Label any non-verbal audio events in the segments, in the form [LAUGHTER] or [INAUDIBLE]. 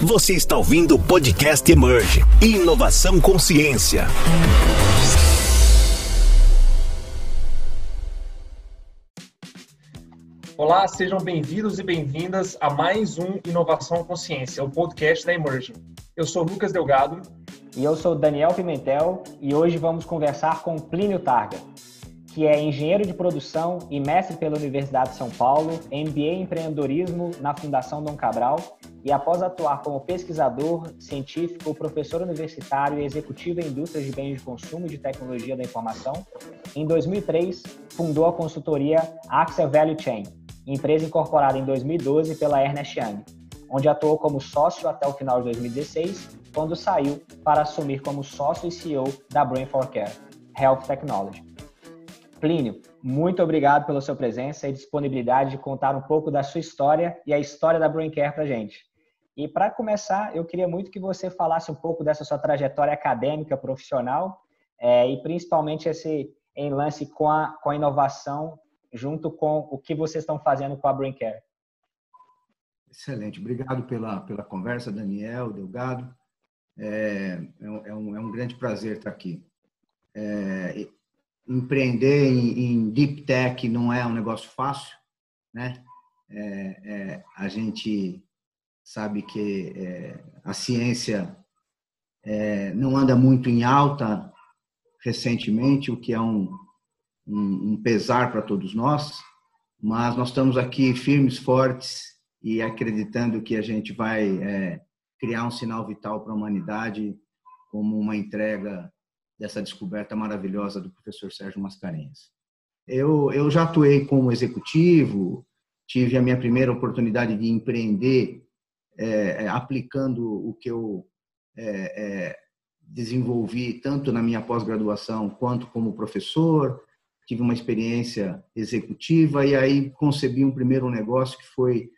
Você está ouvindo o podcast Emerge Inovação Consciência. Olá, sejam bem-vindos e bem-vindas a mais um Inovação Consciência, o podcast da Emerge. Eu sou Lucas Delgado. E eu sou Daniel Pimentel e hoje vamos conversar com Plínio Targa que é engenheiro de produção e mestre pela Universidade de São Paulo, MBA em empreendedorismo na Fundação Dom Cabral e após atuar como pesquisador, científico, professor universitário e executivo em indústrias de bens de consumo e de tecnologia da informação, em 2003 fundou a consultoria Axia Value Chain, empresa incorporada em 2012 pela Ernest Young, onde atuou como sócio até o final de 2016, quando saiu para assumir como sócio e CEO da Brain for Care Health Technology. Plínio, muito obrigado pela sua presença e disponibilidade de contar um pouco da sua história e a história da Braincare para gente. E para começar, eu queria muito que você falasse um pouco dessa sua trajetória acadêmica, profissional é, e principalmente esse em lance com a, com a inovação junto com o que vocês estão fazendo com a Braincare. Excelente, obrigado pela, pela conversa, Daniel, Delgado. É, é, um, é um é grande prazer estar aqui. É, empreender em, em, deep tech não é um negócio fácil, né? É, é, a gente sabe que é, a ciência é, não anda muito em alta recentemente, o que é um, um, um pesar para todos nós, mas nós estamos aqui firmes, fortes e acreditando que a gente vai é, criar um sinal vital para a humanidade como uma entrega dessa descoberta maravilhosa do professor Sérgio Mascarenhas. Eu, eu já atuei como executivo, tive a minha primeira oportunidade de empreender é, é, aplicando o que eu é, é, desenvolvi tanto na minha pós-graduação quanto como professor. Tive uma experiência executiva e aí concebi um primeiro negócio que foi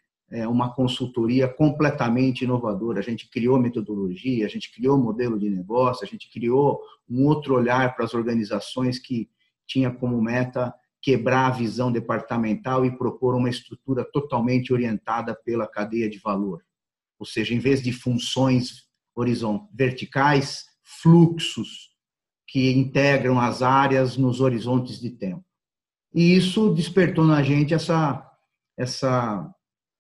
uma consultoria completamente inovadora. A gente criou metodologia, a gente criou modelo de negócio, a gente criou um outro olhar para as organizações que tinha como meta quebrar a visão departamental e propor uma estrutura totalmente orientada pela cadeia de valor. Ou seja, em vez de funções verticais, fluxos que integram as áreas nos horizontes de tempo. E isso despertou na gente essa essa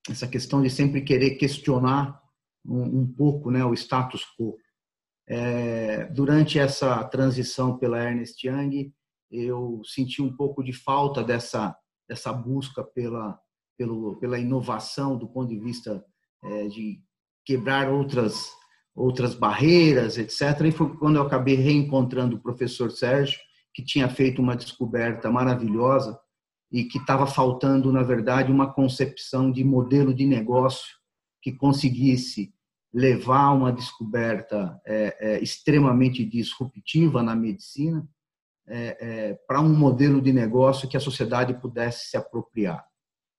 essa questão de sempre querer questionar um, um pouco né, o status quo. É, durante essa transição pela Ernest Young, eu senti um pouco de falta dessa, dessa busca pela, pelo, pela inovação do ponto de vista é, de quebrar outras, outras barreiras, etc. E foi quando eu acabei reencontrando o professor Sérgio, que tinha feito uma descoberta maravilhosa e que estava faltando, na verdade, uma concepção de modelo de negócio que conseguisse levar uma descoberta é, é, extremamente disruptiva na medicina é, é para um modelo de negócio que a sociedade pudesse se apropriar.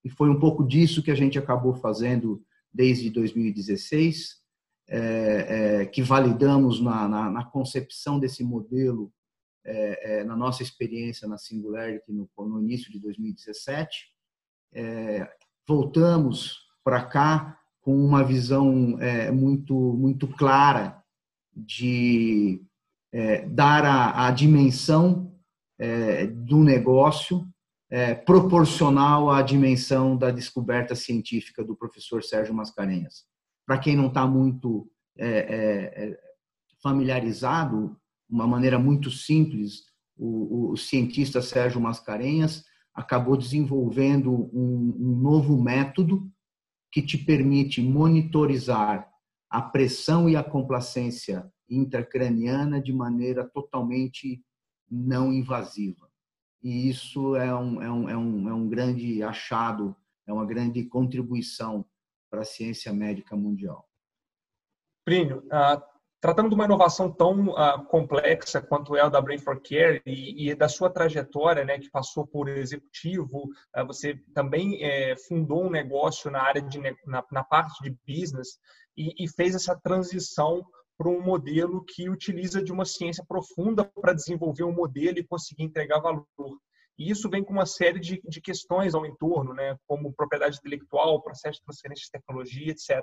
E foi um pouco disso que a gente acabou fazendo desde 2016, é, é, que validamos na, na, na concepção desse modelo é, é, na nossa experiência na Singularity no, no início de 2017. É, voltamos para cá com uma visão é, muito, muito clara de é, dar a, a dimensão é, do negócio proporcional à dimensão da descoberta científica do professor Sérgio Mascarenhas. Para quem não está muito familiarizado, uma maneira muito simples, o, o cientista Sérgio Mascarenhas acabou desenvolvendo um, um novo método que te permite monitorizar a pressão e a complacência intracraniana de maneira totalmente não invasiva. E isso é um, é um, é um, é um grande achado, é uma grande contribuição para a ciência médica mundial. Plínio, tratando de uma inovação tão uh, complexa quanto é a da Brain for Care e, e, da sua trajetória, né, que passou por executivo, uh, você também é, fundou um negócio na área de na, na parte de business e, e fez essa transição para um modelo que utiliza de uma ciência profunda para desenvolver um modelo e conseguir entregar valor. E isso vem com uma série de, de questões ao entorno, né, como propriedade intelectual, processo de transferência de tecnologia, etc.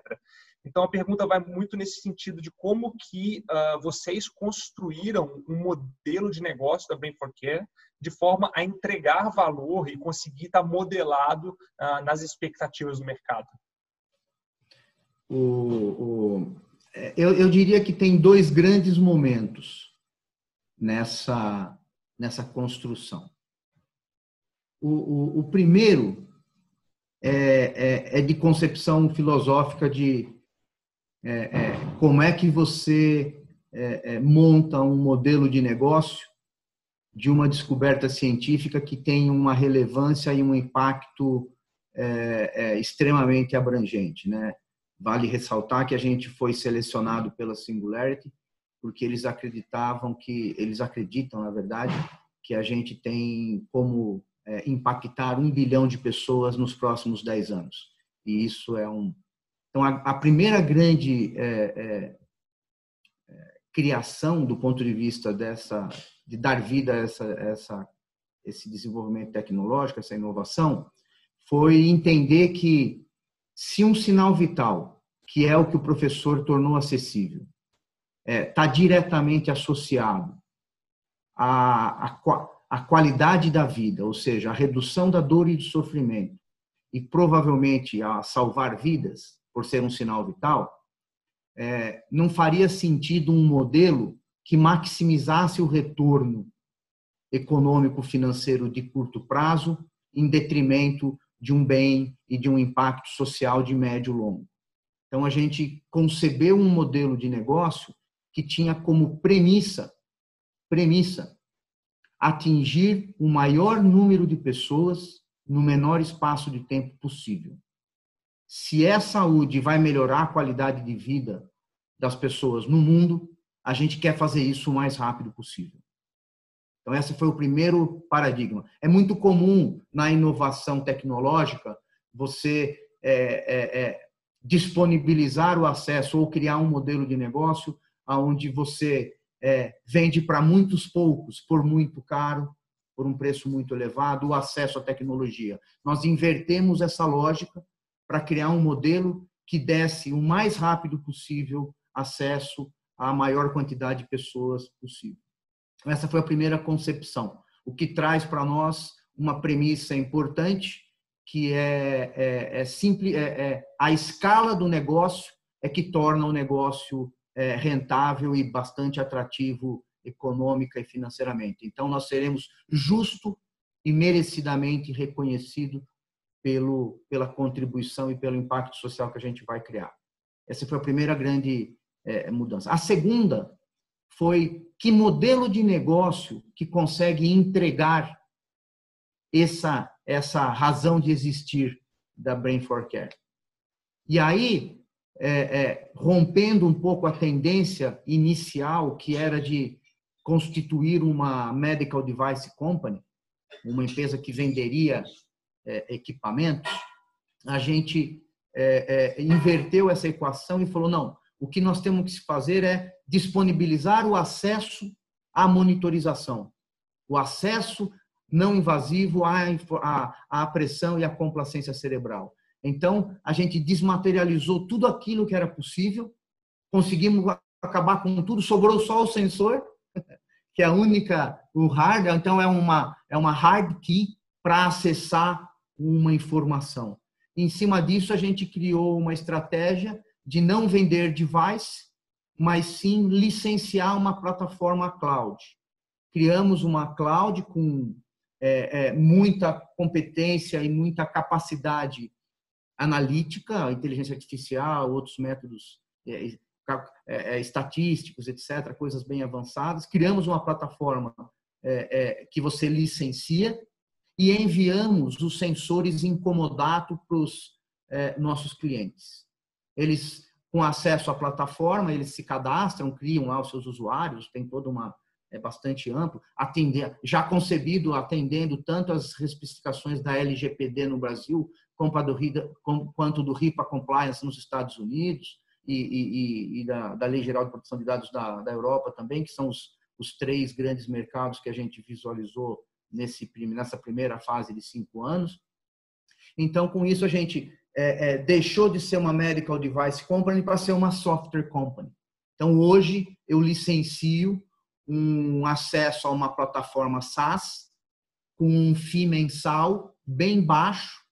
Então, a pergunta vai muito nesse sentido de como que uh, vocês construíram um modelo de negócio da Brain for Care de forma a entregar valor e conseguir estar modelado uh, nas expectativas do mercado. O, o, é, eu, eu diria que tem dois grandes momentos nessa, nessa construção. O, o, o primeiro é, é, é, de concepção filosófica de é, é como é que você é, monta um modelo de negócio de uma descoberta científica que tem uma relevância e um impacto extremamente abrangente, né? Vale ressaltar que a gente foi selecionado pela Singularity porque eles acreditavam que eles acreditam, na verdade, que a gente tem como é, impactar um bilhão de pessoas nos próximos dez anos. E isso é um. Então, a, a primeira grande é, é, é, criação do ponto de vista dessa, de dar vida a essa, essa, esse desenvolvimento tecnológico, essa inovação, foi entender que se um sinal vital, que é o que o professor tornou acessível, está é, tá diretamente associado a, a a qualidade da vida, ou seja, a redução da dor e do sofrimento, e provavelmente a salvar vidas, por ser um sinal vital, é, não faria sentido um modelo que maximizasse o retorno econômico financeiro de curto prazo em detrimento de um bem e de um impacto social de médio e longo. Então a gente concebeu um modelo de negócio que tinha como premissa premissa atingir o maior número de pessoas no menor espaço de tempo possível. Se é saúde vai melhorar a qualidade de vida das pessoas no mundo, a gente quer fazer isso o mais rápido possível. Então, esse foi o primeiro paradigma. É muito comum na inovação tecnológica você é, é, é, disponibilizar o acesso ou criar um modelo de negócio onde você é, vende para muitos poucos por muito caro, por um preço muito elevado, o acesso à tecnologia. Nós invertemos essa lógica para criar um modelo que desse o mais rápido possível acesso à maior quantidade de pessoas possível. Essa foi a primeira concepção, o que traz para nós uma premissa importante, que é, é, é simples, é, é, a escala do negócio é que torna o negócio rentável e bastante atrativo econômica e financeiramente. Então, nós seremos justo e merecidamente reconhecido pelo, pela contribuição e pelo impacto social que a gente vai criar. Essa foi a primeira grande é, mudança. A segunda foi que modelo de negócio que consegue entregar essa, essa razão de existir da Brain for Care. E aí, é, é, rompendo um pouco a tendência inicial, que era de constituir uma medical device company, uma empresa que venderia é, equipamentos, a gente é, é, inverteu essa equação e falou: não, o que nós temos que fazer é disponibilizar o acesso à monitorização, o acesso não invasivo à, à, à pressão e à complacência cerebral. Então, a gente desmaterializou tudo aquilo que era possível, conseguimos acabar com tudo, sobrou só o sensor, [LAUGHS] que é a única, o hard, então é uma, é uma hard key para acessar uma informação. Em cima disso, a gente criou uma estratégia de não vender device, mas sim licenciar uma plataforma cloud. Criamos uma cloud com é, é, muita competência e muita capacidade analítica, inteligência artificial, outros métodos é, é, é, estatísticos, etc., coisas bem avançadas. Criamos uma plataforma que você licencia e enviamos os sensores incomodato para os nossos clientes. Eles, com acesso à plataforma, eles se cadastram, criam lá os seus usuários, tem toda uma é bastante amplo, atender, já concebido atendendo tanto as especificações da LGPD no Brasil, quanto do RIPA Compliance nos Estados Unidos e, e, e da, da, Lei Geral de Proteção de Dados da, da Europa também, que são os, os três grandes mercados que a gente visualizou nesse, nessa primeira fase de cinco anos. Então, com isso, a gente é, é, deixou de ser uma medical device company para ser uma software company. Então, hoje, eu licencio um acesso a uma plataforma SaaS com um FII mensal bem baixo,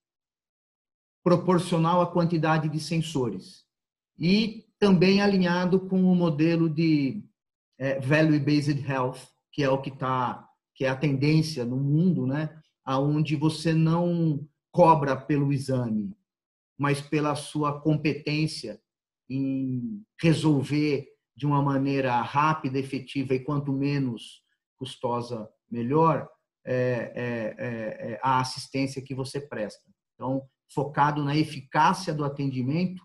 proporcional à quantidade de sensores. E também alinhado com o modelo de é, Value-Based Health, que é o que está, que é a tendência no mundo, né? aonde você não cobra pelo exame, mas pela sua competência em resolver de uma maneira rápida, efetiva e quanto menos custosa, melhor, é, é, é, é a assistência que você presta. Então, focado na eficácia do atendimento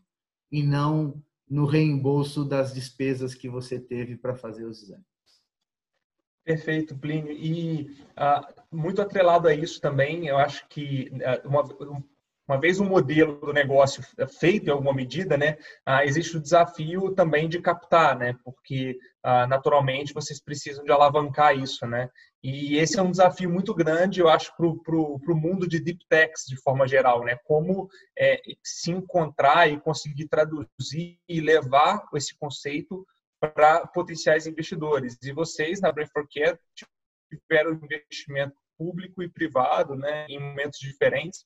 e não no reembolso das despesas que você teve para fazer os exames. Perfeito, Plínio. E uh, muito atrelado a isso também, eu acho que uh, uma, uma vez um modelo do negócio feito em alguma medida, né, uh, existe o desafio também de captar, né, porque naturalmente vocês precisam de alavancar isso, né. E esse é um desafio muito grande, eu acho, para o mundo de deep techs de forma geral, né, como é, se encontrar e conseguir traduzir e levar esse conceito para potenciais investidores. E vocês, na Brain for Care, tiveram investimento público e privado, né, em momentos diferentes.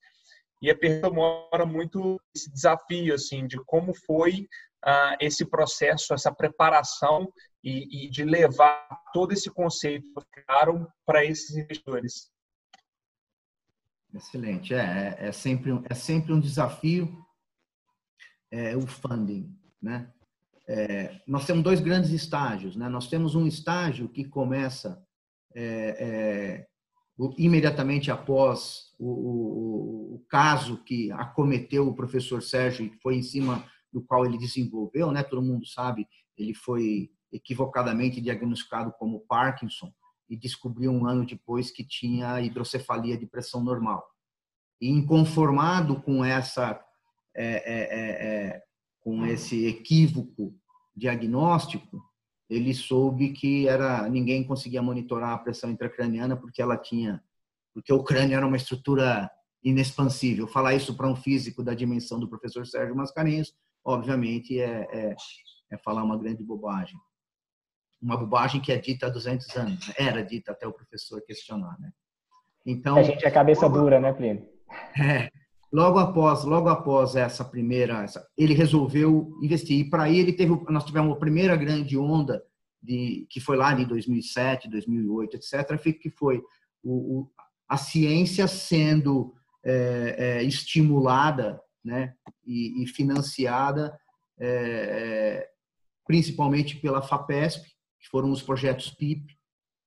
E a pergunta mora muito esse desafio, assim, de como foi ah, esse processo, essa preparação e, e, de levar todo esse conceito criaram para esses investidores. Excelente. É, é, é, sempre, é sempre um desafio é, o funding, né? É, nós temos dois grandes estágios. Né? Nós temos um estágio que começa é, é, imediatamente após o, o, o, caso que acometeu o professor Sérgio, que foi em cima do qual ele desenvolveu, né? todo mundo sabe, ele foi equivocadamente diagnosticado como Parkinson e descobriu um ano depois que tinha hidrocefalia de pressão normal. E inconformado com essa é, é, é, com esse equívoco diagnóstico, ele soube que era ninguém conseguia monitorar a pressão intracraniana porque ela tinha porque o crânio era uma estrutura inexpansível. Falar isso para um físico da dimensão do professor Sérgio Mascarenhas, obviamente, é, é, é, falar uma grande bobagem. Uma bobagem que é dita há 200 anos. Né? Era dita até o professor questionar, né? Então, a gente é cabeça dura, né, Plínio? É, [LAUGHS] Logo após, logo após essa primeira, essa, ele resolveu investir. E para ele teve, nós tivemos a primeira grande onda de que foi lá em 2007, 2008, etc. Que foi o, o, a ciência sendo é, é, estimulada, né, e, e financiada é, é principalmente pela Fapesp, que foram os projetos PIP,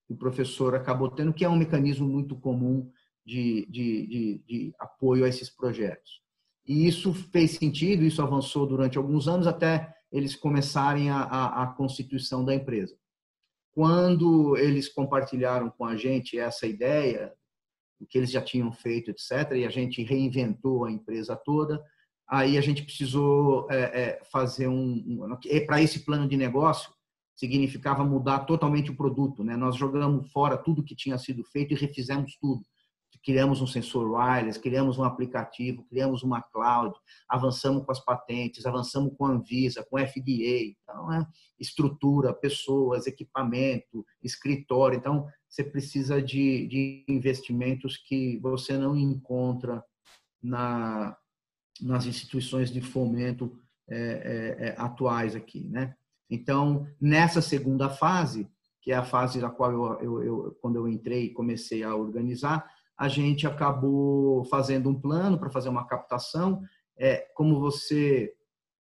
que o professor acabou tendo, que é um mecanismo muito comum de, de, de, de apoio a esses projetos. E isso fez sentido, isso avançou durante alguns anos até eles começarem a, a, a, constituição da empresa. Quando eles compartilharam com a gente essa ideia, o que eles já tinham feito, etc., e a gente reinventou a empresa toda, aí a gente precisou é, é, fazer um. um Para esse plano de negócio, significava mudar totalmente o produto. Né? Nós jogamos fora tudo que tinha sido feito e refizemos tudo criamos um sensor wireless, criamos um aplicativo, criamos uma cloud, avançamos com as patentes, avançamos com a Anvisa, com a FDA, então, é estrutura, pessoas, equipamento, escritório. Então, você precisa de, de investimentos que você não encontra na, nas instituições de fomento é, é, é, atuais aqui, né? Então, nessa segunda fase, que é a fase da qual eu, eu, eu quando eu entrei e comecei a organizar, a gente acabou fazendo um plano para fazer uma captação. É, como você,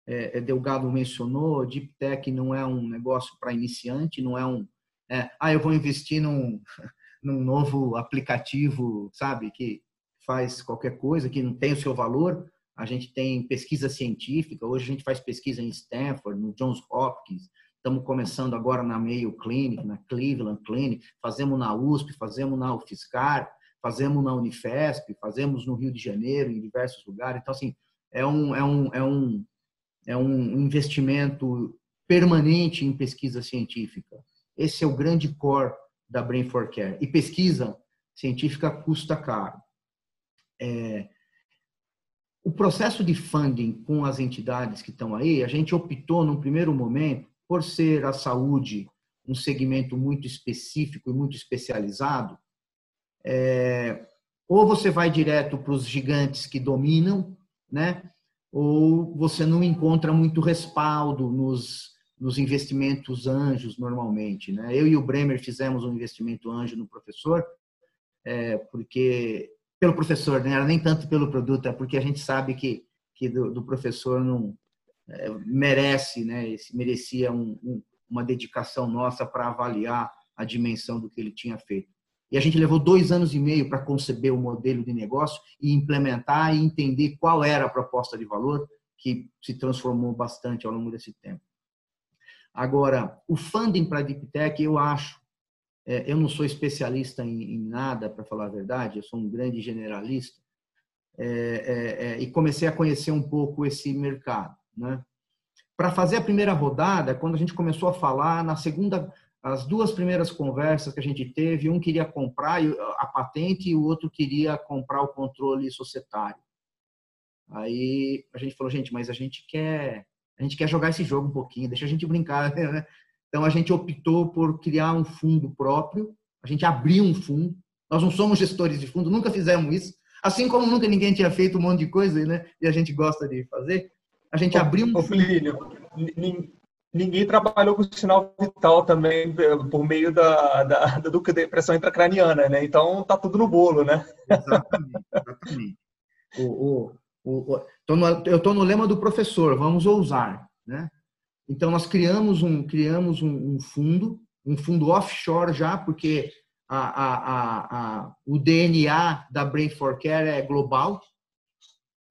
é, é, Delgado, mencionou, Deep Tech não é um negócio para iniciante, não é um. É, ah, eu vou investir num, [LAUGHS] num novo aplicativo, sabe, que faz qualquer coisa, que não tem o seu valor. A gente tem pesquisa científica, hoje a gente faz pesquisa em Stanford, no Johns Hopkins, estamos começando agora na Mayo Clinic, na Cleveland Clinic, fazemos na USP, fazemos na UFSCar, fazemos na Unifesp, fazemos no Rio de Janeiro, em diversos lugares. Então, assim, é um, é um, é um, é um investimento permanente em pesquisa científica. Esse é o grande core da Brain for Care. E pesquisa científica custa caro. É, o processo de funding com as entidades que estão aí, a gente optou, num primeiro momento, por ser a saúde um segmento muito específico e muito especializado, é, ou você vai direto para os gigantes que dominam, né? ou você não encontra muito respaldo nos, nos investimentos anjos normalmente. Né? Eu e o Bremer fizemos um investimento anjo no professor, é, porque pelo professor, não né? era nem tanto pelo produto, é porque a gente sabe que, que do, do professor não é, merece, né? merecia um, um, uma dedicação nossa para avaliar a dimensão do que ele tinha feito. E a gente levou dois anos e meio para conceber o modelo de negócio e implementar e entender qual era a proposta de valor, que se transformou bastante ao longo desse tempo. Agora, o funding para a Deep Tech, eu acho, é, eu não sou especialista em, em nada, para falar a verdade, eu sou um grande generalista, é, é, é e comecei a conhecer um pouco esse mercado. Né? Para fazer a primeira rodada, quando a gente começou a falar, na segunda, as duas primeiras conversas que a gente teve, um queria comprar a patente e o outro queria comprar o controle societário. Aí a gente falou, gente, mas a gente quer, a gente quer jogar esse jogo um pouquinho, deixa a gente brincar, [LAUGHS] né? Então a gente optou por criar um fundo próprio, a gente abriu um fundo. Nós não somos gestores de fundo, nunca fizemos isso. Assim como nunca ninguém tinha feito um monte de coisa, né? E a gente gosta de fazer. A gente abriu um. Ô, Filho, ninguém trabalhou com o sinal vital também por meio da, da, da depressão intracraniana, né? Então tá tudo no bolo, né? Exatamente. exatamente. O, o, o, tô no, eu estou no lema do professor, vamos ousar, né? Então nós criamos um criamos um, um fundo, um fundo offshore já, porque a, a, a, o DNA da Brain for Care é global,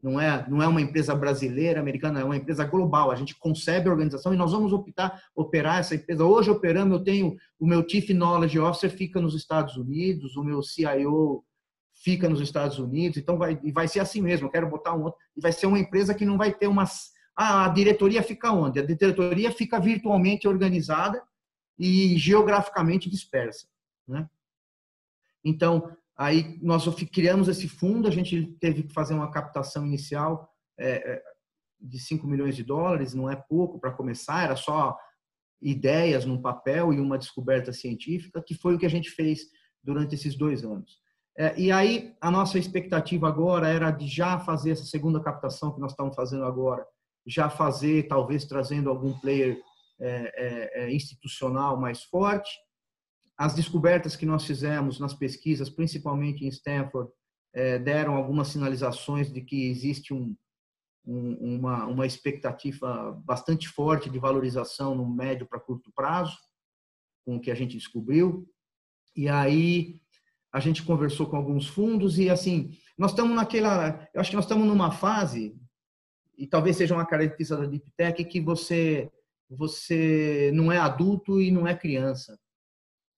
não é, não é uma empresa brasileira, americana, é uma empresa global. A gente concebe a organização e nós vamos optar operar essa empresa. Hoje operamos, eu tenho o meu Chief Knowledge Officer fica nos Estados Unidos, o meu CIO fica nos Estados Unidos, então vai, e vai ser assim mesmo. Eu quero botar um outro, e vai ser uma empresa que não vai ter umas. Ah, a diretoria fica onde? A diretoria fica virtualmente organizada e geograficamente dispersa. Né? Então, Aí nós criamos esse fundo, a gente teve que fazer uma captação inicial é, é de 5 milhões de dólares, não é pouco para começar, era só ideias num papel e uma descoberta científica, que foi o que a gente fez durante esses dois anos. É, e aí a nossa expectativa agora era de já fazer essa segunda captação que nós estamos fazendo agora, já fazer, talvez trazendo algum player é, é, é institucional mais forte, as descobertas que nós fizemos nas pesquisas, principalmente em Stanford, é, deram algumas sinalizações de que existe um, um, uma, uma expectativa bastante forte de valorização no médio para curto prazo, com o que a gente descobriu. E aí a gente conversou com alguns fundos e assim, nós estamos naquela, eu acho que nós estamos numa fase e talvez seja uma característica da Deep Tech que você você não é adulto e não é criança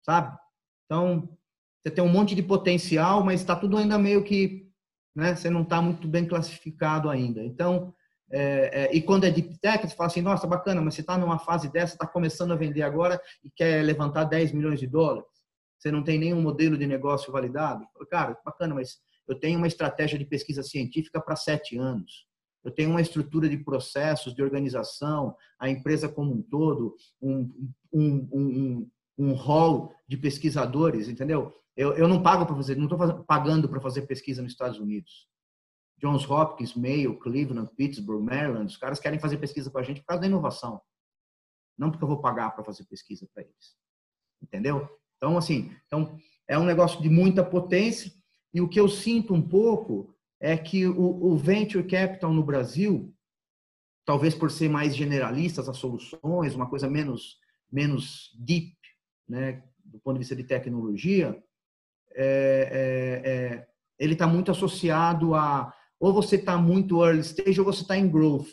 sabe? Então, você tem um monte de potencial, mas está tudo ainda meio que, né? Você não está muito bem classificado ainda. Então, é, é, e quando é deep tech, você fala assim, nossa, bacana, mas você está numa fase dessa, está começando a vender agora e quer levantar 10 milhões de dólares. Você não tem nenhum modelo de negócio validado. Cara, bacana, mas eu tenho uma estratégia de pesquisa científica para sete anos. Eu tenho uma estrutura de processos, de organização, a empresa como um todo, um, um, um, um hall de pesquisadores, entendeu? Eu, eu não pago para fazer, não estou pagando para fazer pesquisa nos Estados Unidos. Johns Hopkins, Mayo, Cleveland, Pittsburgh, Maryland, os caras querem fazer pesquisa com a gente por causa da inovação. Não porque eu vou pagar para fazer pesquisa para eles. Entendeu? Então, assim, então, é um negócio de muita potência e o que eu sinto um pouco é que o, o venture capital no Brasil, talvez por ser mais generalistas as soluções, uma coisa menos menos deep, né, do ponto de vista de tecnologia, é, é, é, ele está muito associado a ou você está muito early stage ou você está em growth,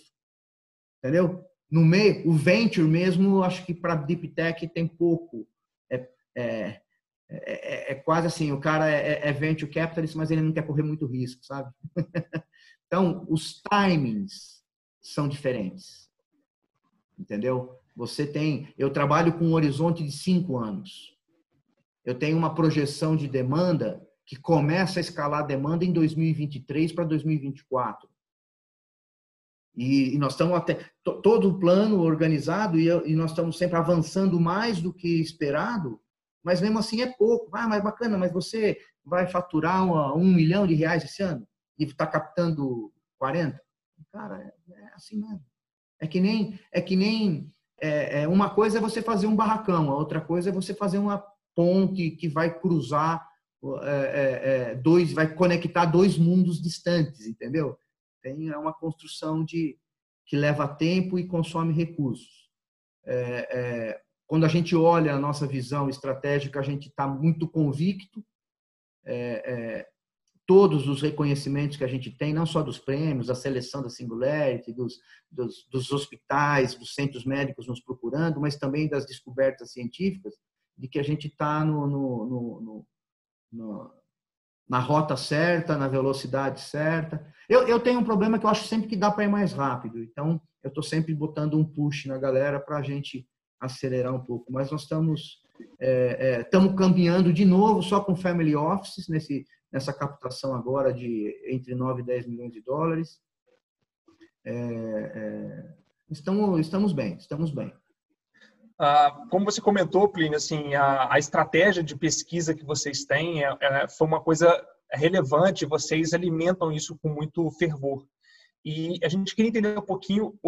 entendeu? No meio, o venture mesmo, acho que para deep tech tem pouco. É, é, é, é quase assim, o cara é, venture capitalist, mas ele não quer correr muito risco, sabe? [LAUGHS] então, os timings são diferentes, entendeu? Você tem, eu trabalho com um horizonte de cinco anos. Eu tenho uma projeção de demanda que começa a escalar a demanda em 2023 para 2024. E, e, nós estamos até todo o plano organizado e, e, nós estamos sempre avançando mais do que esperado, mas mesmo assim é pouco. Ah, mas bacana, mas você vai faturar uma, um milhão de reais esse ano e está captando 40? Cara, é, é, assim mesmo. É que nem é que nem é, é, uma coisa é você fazer um barracão, a outra coisa é você fazer uma ponte que vai cruzar é, é, é, dois, vai conectar dois mundos distantes, entendeu? Tem é uma construção de que leva tempo e consome recursos. É, quando a gente olha a nossa visão estratégica, a gente está muito convicto. Todos os reconhecimentos que a gente tem, não só dos prêmios, da seleção da Singularity, dos, dos, dos hospitais, dos centros médicos nos procurando, mas também das descobertas científicas, de que a gente está no, no, no, na rota certa, na velocidade certa. Eu, eu tenho um problema que eu acho sempre que dá para ir mais rápido, então eu estou sempre botando um push na galera para a gente acelerar um pouco. Mas nós estamos é, é, estamos caminhando de novo só com family offices nesse, nessa captação agora de entre 9 e 10 milhões de dólares. É, é, estamos, estamos bem, estamos bem. Ah, como você comentou, Plínio, assim, a, a, estratégia de pesquisa que vocês têm é, é, foi uma coisa relevante, vocês alimentam isso com muito fervor. E a gente queria entender um pouquinho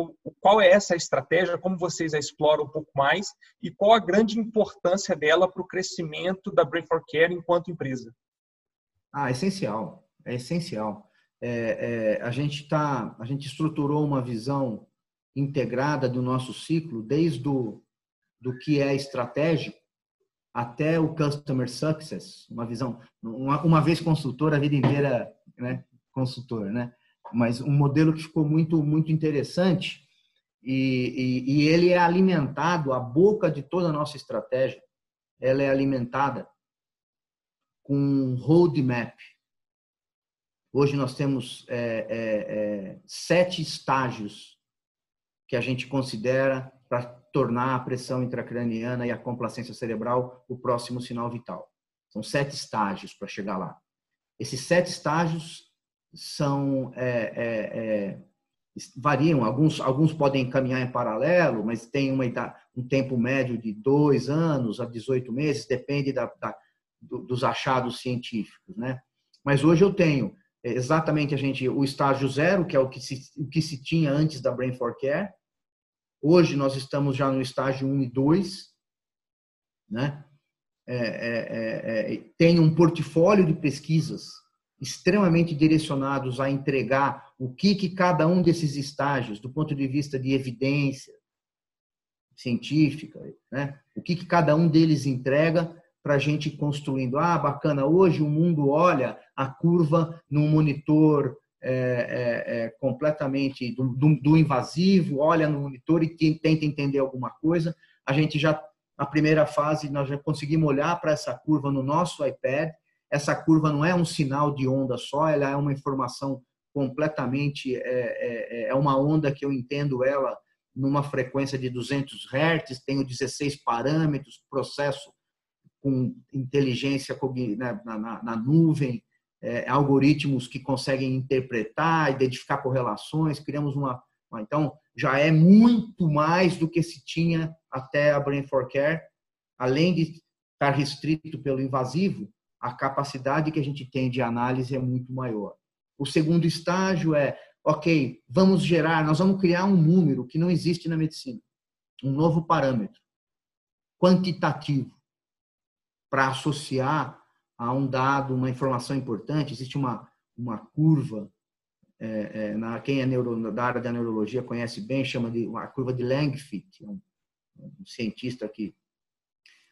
qual é essa estratégia, como vocês a exploram um pouco mais e qual a grande importância dela para o crescimento da Brain for Care enquanto empresa. Ah, essencial, é essencial. É, é, a gente tá, a gente estruturou uma visão integrada do nosso ciclo desde o do que é estratégico até o customer success, uma visão, uma, uma vez consultor, a vida inteira, né, consultor, né? Mas um modelo que ficou muito, muito interessante e, e, e ele é alimentado, a boca de toda a nossa estratégia, ela é alimentada com um roadmap. Hoje nós temos é, é, é, sete estágios que a gente considera para tornar a pressão intracraniana e a complacência cerebral o próximo sinal vital. São sete estágios para chegar lá. Esses sete estágios são é, é, é, variam. Alguns alguns podem caminhar em paralelo, mas tem uma um tempo médio de dois anos a 18 meses, depende da, da, dos achados científicos, né? Mas hoje eu tenho exatamente a gente o estágio zero, que é o que se, o que se tinha antes da Brain for Care, Hoje nós estamos já no estágio 1 e 2, né? É, é, é, é, tem um portfólio de pesquisas extremamente direcionados a entregar o que, que cada um desses estágios, do ponto de vista de evidência científica, né? o que, que cada um deles entrega para a gente construindo. Ah, bacana, hoje o mundo olha a curva num monitor é, é, é, completamente do, do, do, invasivo, olha no monitor e tenta entender alguma coisa. A gente já, na primeira fase, nós já conseguimos olhar para essa curva no nosso iPad. Essa curva não é um sinal de onda só, ela é uma informação completamente, é, é, é, é uma onda que eu entendo ela numa frequência de 200 Hz, tenho 16 parâmetros, processo com inteligência na, na, na nuvem, é, algoritmos que conseguem interpretar, identificar correlações, criamos uma, uma, Então, já é muito mais do que se tinha até a Brain for Care, além de estar restrito pelo invasivo, a capacidade que a gente tem de análise é muito maior. O segundo estágio é, ok, vamos gerar, nós vamos criar um número que não existe na medicina, um novo parâmetro quantitativo para associar a um dado, uma informação importante, existe uma, uma curva, é, é, na, quem é neuro, da área da neurologia conhece bem, chama de uma curva de Langfit, é um, um cientista que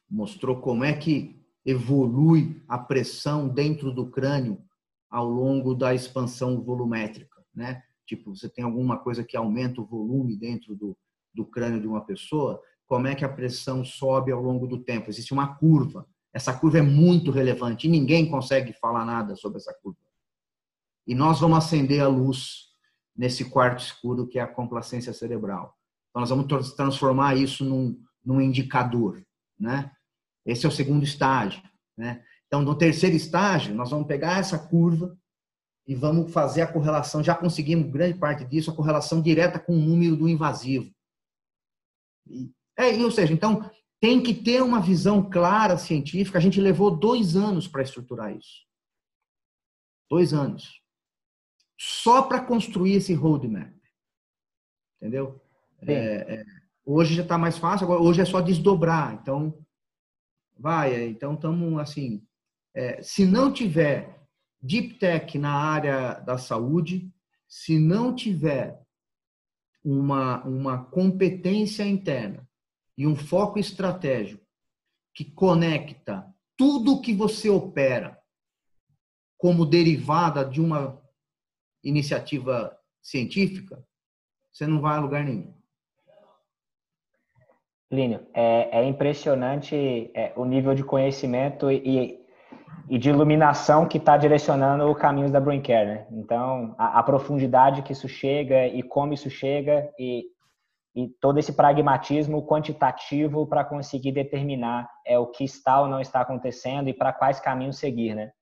mostrou como é que evolui a pressão dentro do crânio ao longo da expansão volumétrica, né? Tipo, você tem alguma coisa que aumenta o volume dentro do, do crânio de uma pessoa, como é que a pressão sobe ao longo do tempo? Existe uma curva. Essa curva é muito relevante e ninguém consegue falar nada sobre essa curva. E nós vamos acender a luz nesse quarto escuro que é a complacência cerebral. Então, nós vamos transformar isso num, num indicador, né? Esse é o segundo estágio, né? Então, no terceiro estágio, nós vamos pegar essa curva e vamos fazer a correlação. Já conseguimos grande parte disso, a correlação direta com o número do invasivo. É, ou seja, então tem que ter uma visão clara científica. A gente levou dois anos para estruturar isso. Dois anos. Só para construir esse roadmap. Entendeu? É, é, hoje já está mais fácil, agora hoje é só desdobrar. Então, vai. É, então, estamos assim. É, se não tiver deep tech na área da saúde, se não tiver uma, uma competência interna e um foco estratégico que conecta tudo que você opera como derivada de uma iniciativa científica, você não vai a lugar nenhum. Plínio, é, é impressionante é, o nível de conhecimento e, e de iluminação que está direcionando o caminho da Braincare, né? Então, a, a, profundidade que isso chega e como isso chega e, e todo esse pragmatismo quantitativo para conseguir determinar é o que está ou não está acontecendo e para quais caminhos seguir, né?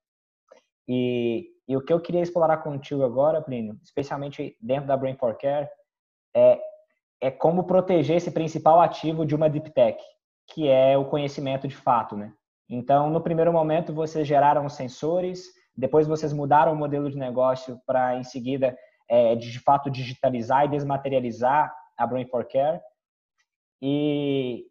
E, e, o que eu queria explorar contigo agora, Plínio, especialmente dentro da Brain for Care, é, é como proteger esse principal ativo de uma deep tech, que é o conhecimento de fato, né? Então, no primeiro momento, vocês geraram sensores, depois vocês mudaram o modelo de negócio para, em seguida, é, de fato digitalizar e desmaterializar a Brain for Care. E,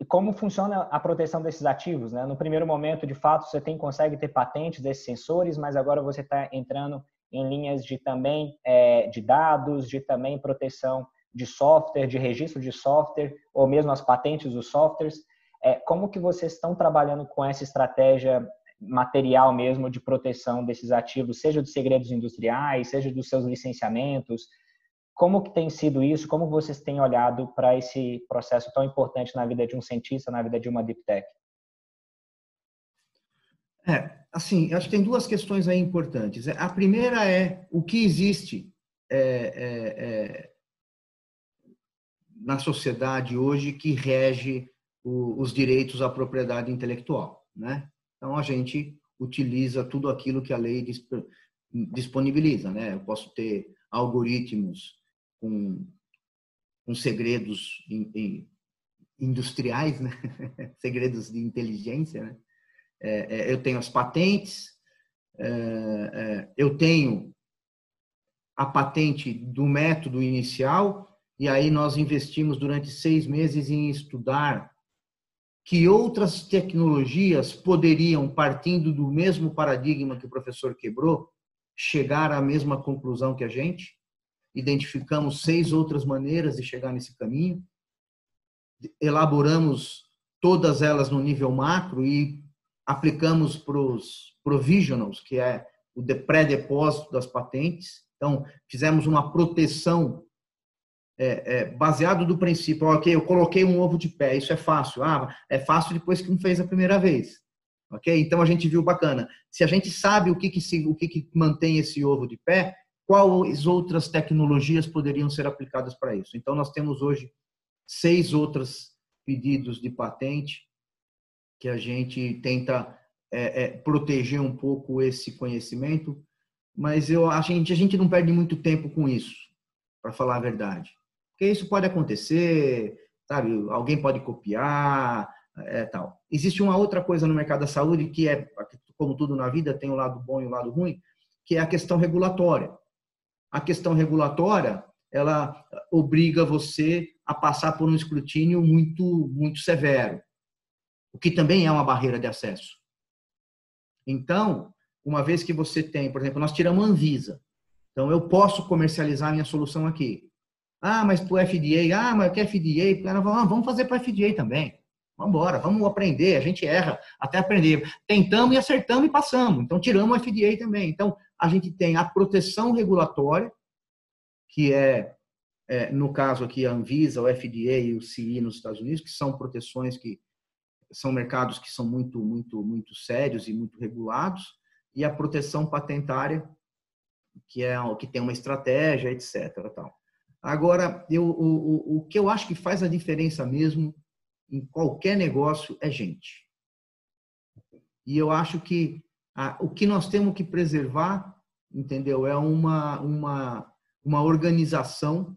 e, como funciona a proteção desses ativos? Né? No primeiro momento, de fato, você tem consegue ter patentes desses sensores, mas agora você está entrando em linhas de também é, de dados, de também proteção de software, de registro de software, ou mesmo as patentes dos softwares. É, como que vocês estão trabalhando com essa estratégia material mesmo de proteção desses ativos, seja de segredos industriais, seja dos seus licenciamentos? Como que tem sido isso? Como vocês têm olhado para esse processo tão importante na vida de um cientista, na vida de uma deep tech? É, assim, acho que tem duas questões aí importantes. A primeira é o que existe é, é, é, na sociedade hoje que rege o, os direitos à propriedade intelectual, né? Então a gente utiliza tudo aquilo que a lei disponibiliza, né? Eu posso ter algoritmos com, com segredos in, in, industriais, né? [LAUGHS] segredos de inteligência, né? É, é, eu tenho as patentes, é, é eu tenho a patente do método inicial, e aí nós investimos durante seis meses em estudar que outras tecnologias poderiam, partindo do mesmo paradigma que o professor quebrou, chegar à mesma conclusão que a gente. Identificamos seis outras maneiras de chegar nesse caminho. Elaboramos todas elas no nível macro e aplicamos para os provisionals, que é o pré-depósito das patentes. Então, fizemos uma proteção é, é, baseado do princípio, ok, eu coloquei um ovo de pé, isso é fácil. Ah, é fácil depois que não fez a primeira vez. Ok? Então a gente viu bacana. Se a gente sabe o que, que, se, o que, que mantém esse ovo de pé, quais outras tecnologias poderiam ser aplicadas para isso? Então nós temos hoje seis outros pedidos de patente que a gente tenta é, é, proteger um pouco esse conhecimento, mas eu a gente a gente não perde muito tempo com isso, para falar a verdade. Porque isso pode acontecer, sabe? Alguém pode copiar, é, tal. Existe uma outra coisa no mercado da saúde que é, como tudo na vida, tem o um lado bom e o um lado ruim, que é a questão regulatória. A questão regulatória, ela obriga você a passar por um escrutínio muito, muito severo, o que também é uma barreira de acesso. Então, uma vez que você tem, por exemplo, nós tiramos a Anvisa, então eu posso comercializar minha solução aqui. Ah, mas para o FDA, ah, mas que FDA? Ah, vamos fazer para o FDA também. Vamos embora, vamos aprender. A gente erra até aprender. Tentamos e acertamos e passamos. Então, tiramos o FDA também. Então, a gente tem a proteção regulatória, que é, é no caso aqui, a Anvisa, o FDA e o CI nos Estados Unidos, que são proteções que são mercados que são muito, muito, muito sérios e muito regulados, e a proteção patentária, que é que tem uma estratégia, etc. Tal. Agora, eu, o, o, o que eu acho que faz a diferença mesmo em qualquer negócio é gente. E eu acho que a, o que nós temos que preservar, entendeu? É uma, uma, uma organização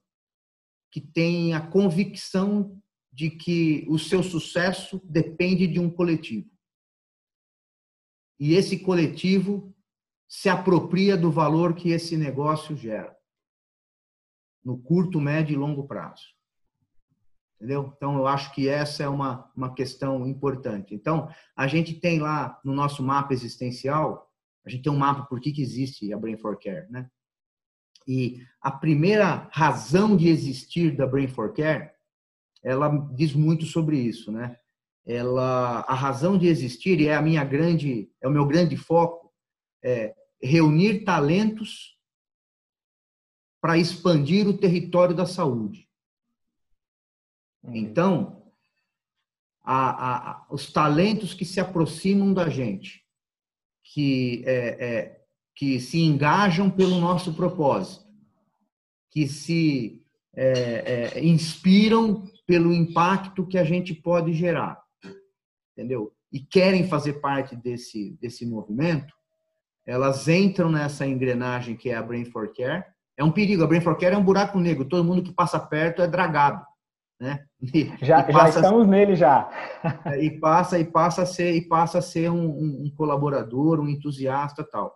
que tem a convicção de que o seu sucesso depende de um coletivo. E esse coletivo se apropria do valor que esse negócio gera no curto, médio e longo prazo. Entendeu? Então, eu acho que essa é uma, uma questão importante. Então, a gente tem lá no nosso mapa existencial, a gente tem um mapa por que, que existe a Brain for Care, né? E a primeira razão de existir da Brain for Care, ela diz muito sobre isso, né? Ela, a razão de existir e é a minha grande, é o meu grande foco, é reunir talentos para expandir o território da saúde. Então, a, a, os talentos que se aproximam da gente, que, é, é, que se engajam pelo nosso propósito, que se é, é inspiram pelo impacto que a gente pode gerar, entendeu? E querem fazer parte desse, desse movimento, elas entram nessa engrenagem que é a Brain for Care. É um perigo, a Brain for Care é um buraco negro, todo mundo que passa perto é dragado. Né? E, já, e passa, já estamos nele já. e passa e passa a ser e passa a ser um, um, um colaborador, um entusiasta tal.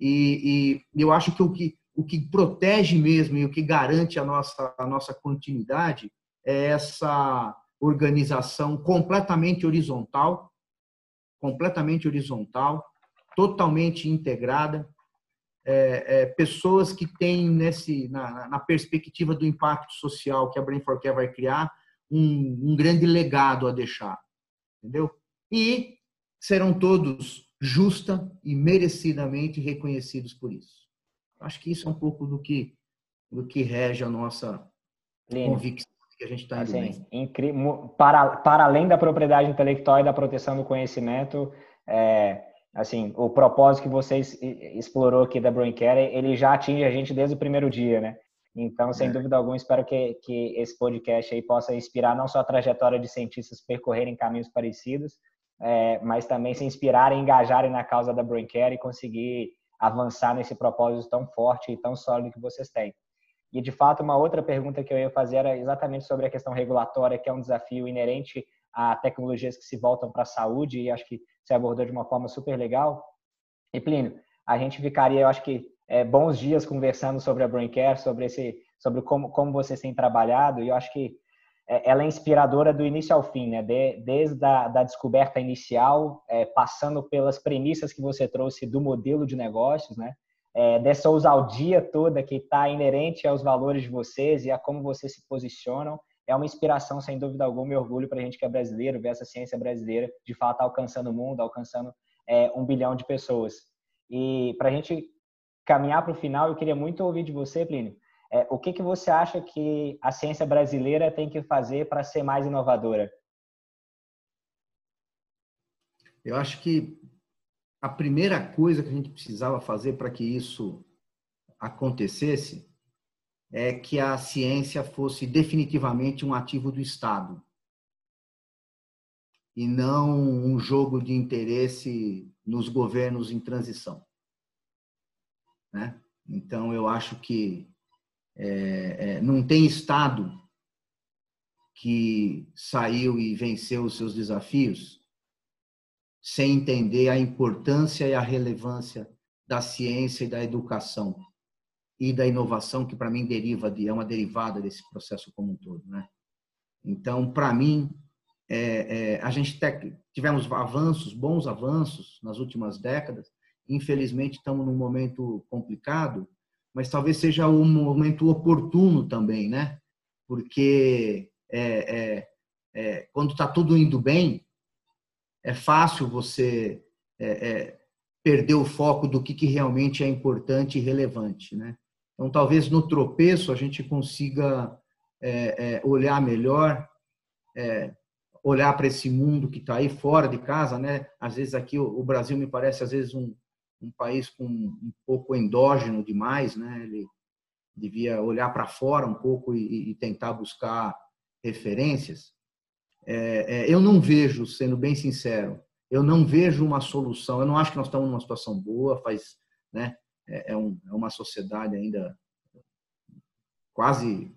E, e, eu acho que o que o que protege mesmo e o que garante a nossa a nossa continuidade é essa organização completamente horizontal, completamente horizontal, totalmente integrada, é, é, pessoas que têm nesse na, na, perspectiva do impacto social que a Brain for Care vai criar um, um grande legado a deixar, entendeu? E serão todos justa e merecidamente reconhecidos por isso. Acho que isso é um pouco do que do que rege a nossa convicção que a gente está assim, incrível, para, para além da propriedade intelectual e da proteção do conhecimento, é, assim, o propósito que você explorou aqui da Brain Care, ele já atinge a gente desde o primeiro dia, né? Então, sem é. dúvida alguma, espero que, que esse podcast aí possa inspirar não só a trajetória de cientistas percorrerem caminhos parecidos, é, mas também se inspirarem, engajarem na causa da Brain Care e conseguir avançar nesse propósito tão forte e tão sólido que vocês têm. E, de fato, uma outra pergunta que eu ia fazer era exatamente sobre a questão regulatória, que é um desafio inerente a tecnologias que se voltam para a saúde, e acho que você abordou de uma forma super legal. E, Plínio, a gente ficaria, eu acho que, é, bons dias conversando sobre a Braincare, sobre, esse, sobre como, como vocês têm trabalhado, e eu acho que é, ela é inspiradora do início ao fim, né? De, desde a da descoberta inicial, é, passando pelas premissas que você trouxe do modelo de negócios, né? É, dessa ousadia toda que está inerente aos valores de vocês e a como vocês se posicionam é uma inspiração, sem dúvida alguma, e orgulho para a gente que é brasileiro, ver essa ciência brasileira de fato alcançando o mundo, alcançando é, um bilhão de pessoas. E para a gente caminhar para o final, eu queria muito ouvir de você, Plínio, é, o que, que você acha que a ciência brasileira tem que fazer para ser mais inovadora? Eu acho que a primeira coisa que a gente precisava fazer para que isso acontecesse é que a ciência fosse definitivamente um ativo do Estado e não um jogo de interesse nos governos em transição. Né? Então, eu acho que é, é, não tem Estado que saiu e venceu os seus desafios sem entender a importância e a relevância da ciência e da educação e da inovação que para mim deriva de é uma derivada desse processo como um todo, né? Então, para mim, é, é, a gente te, tivemos avanços, bons avanços nas últimas décadas. Infelizmente, estamos num momento complicado, mas talvez seja um momento oportuno também, né? Porque é, é, é quando está tudo indo bem, é fácil você é, perder o foco do que, que realmente é importante e relevante, né? Então, talvez no tropeço a gente consiga é, é, olhar melhor, é, olhar para esse mundo que está aí fora de casa, né? Às vezes aqui o, Brasil me parece às vezes um, um país com um pouco endógeno demais, né? Ele devia olhar para fora um pouco e, e, tentar buscar referências. É, é, eu não vejo, sendo bem sincero, eu não vejo uma solução. Eu não acho que nós estamos numa situação boa, faz, né? É, é, um, é uma sociedade ainda quase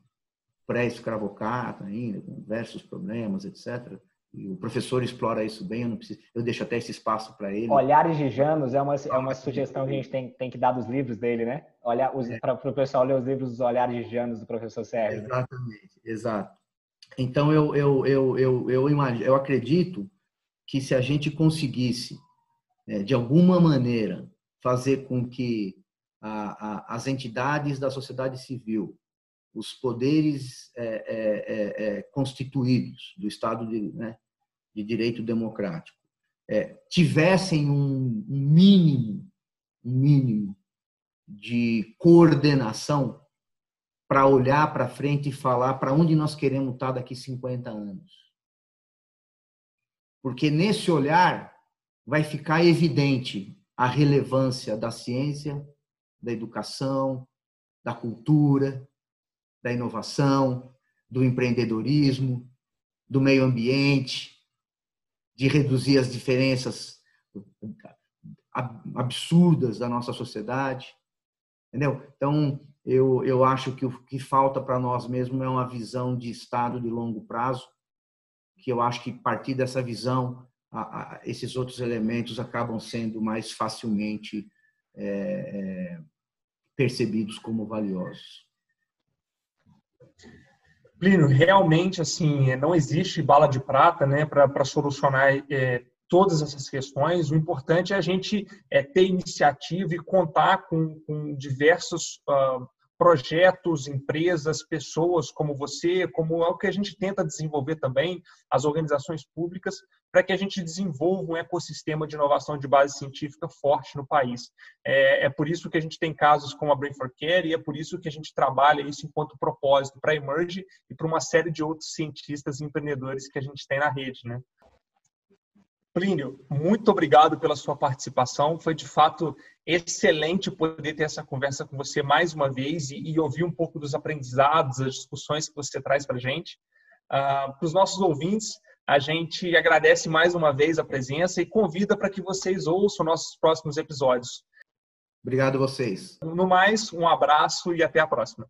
pré-escravocrata ainda, com diversos problemas, etc. E o professor explora isso bem, eu, não preciso, eu deixo até esse espaço para ele. Olhares de Janos é uma, é uma sugestão que a gente tem, tem que dar dos livros dele, né? É. Para o pessoal ler os livros dos Olhares de Janos do professor Sérgio. Exatamente, exato. Então, eu, eu, eu, eu, eu, imagino, eu acredito que se a gente conseguisse, é, de alguma maneira, fazer com que a, a, as entidades da sociedade civil, os poderes é, é, é, é constituídos do Estado de, né, de Direito Democrático é, tivessem um, um mínimo, um mínimo de coordenação para olhar para frente e falar para onde nós queremos estar daqui 50 anos. Porque nesse olhar vai ficar evidente a relevância da ciência, da educação, da cultura, da inovação, do empreendedorismo, do meio ambiente, de reduzir as diferenças absurdas da nossa sociedade. Entendeu? Então, eu, eu acho que o que falta para nós mesmo é uma visão de Estado de longo prazo, que eu acho que a partir dessa visão, a, a, esses outros elementos acabam sendo mais facilmente é, é, percebidos como valiosos. Plínio, realmente assim não existe bala de prata, né, para solucionar é, todas essas questões. O importante é a gente é, ter iniciativa e contar com, com diversos uh, projetos, empresas, pessoas como você, como é o que a gente tenta desenvolver também, as organizações públicas, para que a gente desenvolva um ecossistema de inovação de base científica forte no país. É, é, por isso que a gente tem casos como a Brain for Care e é por isso que a gente trabalha isso enquanto propósito para a Emerge e para uma série de outros cientistas e empreendedores que a gente tem na rede, né? Plínio, muito obrigado pela sua participação. Foi de fato excelente poder ter essa conversa com você mais uma vez e, e ouvir um pouco dos aprendizados, as discussões que você traz para a gente. Uh, para os nossos ouvintes, a gente agradece mais uma vez a presença e convida para que vocês ouçam nossos próximos episódios. Obrigado a vocês. No mais, um abraço e até a próxima.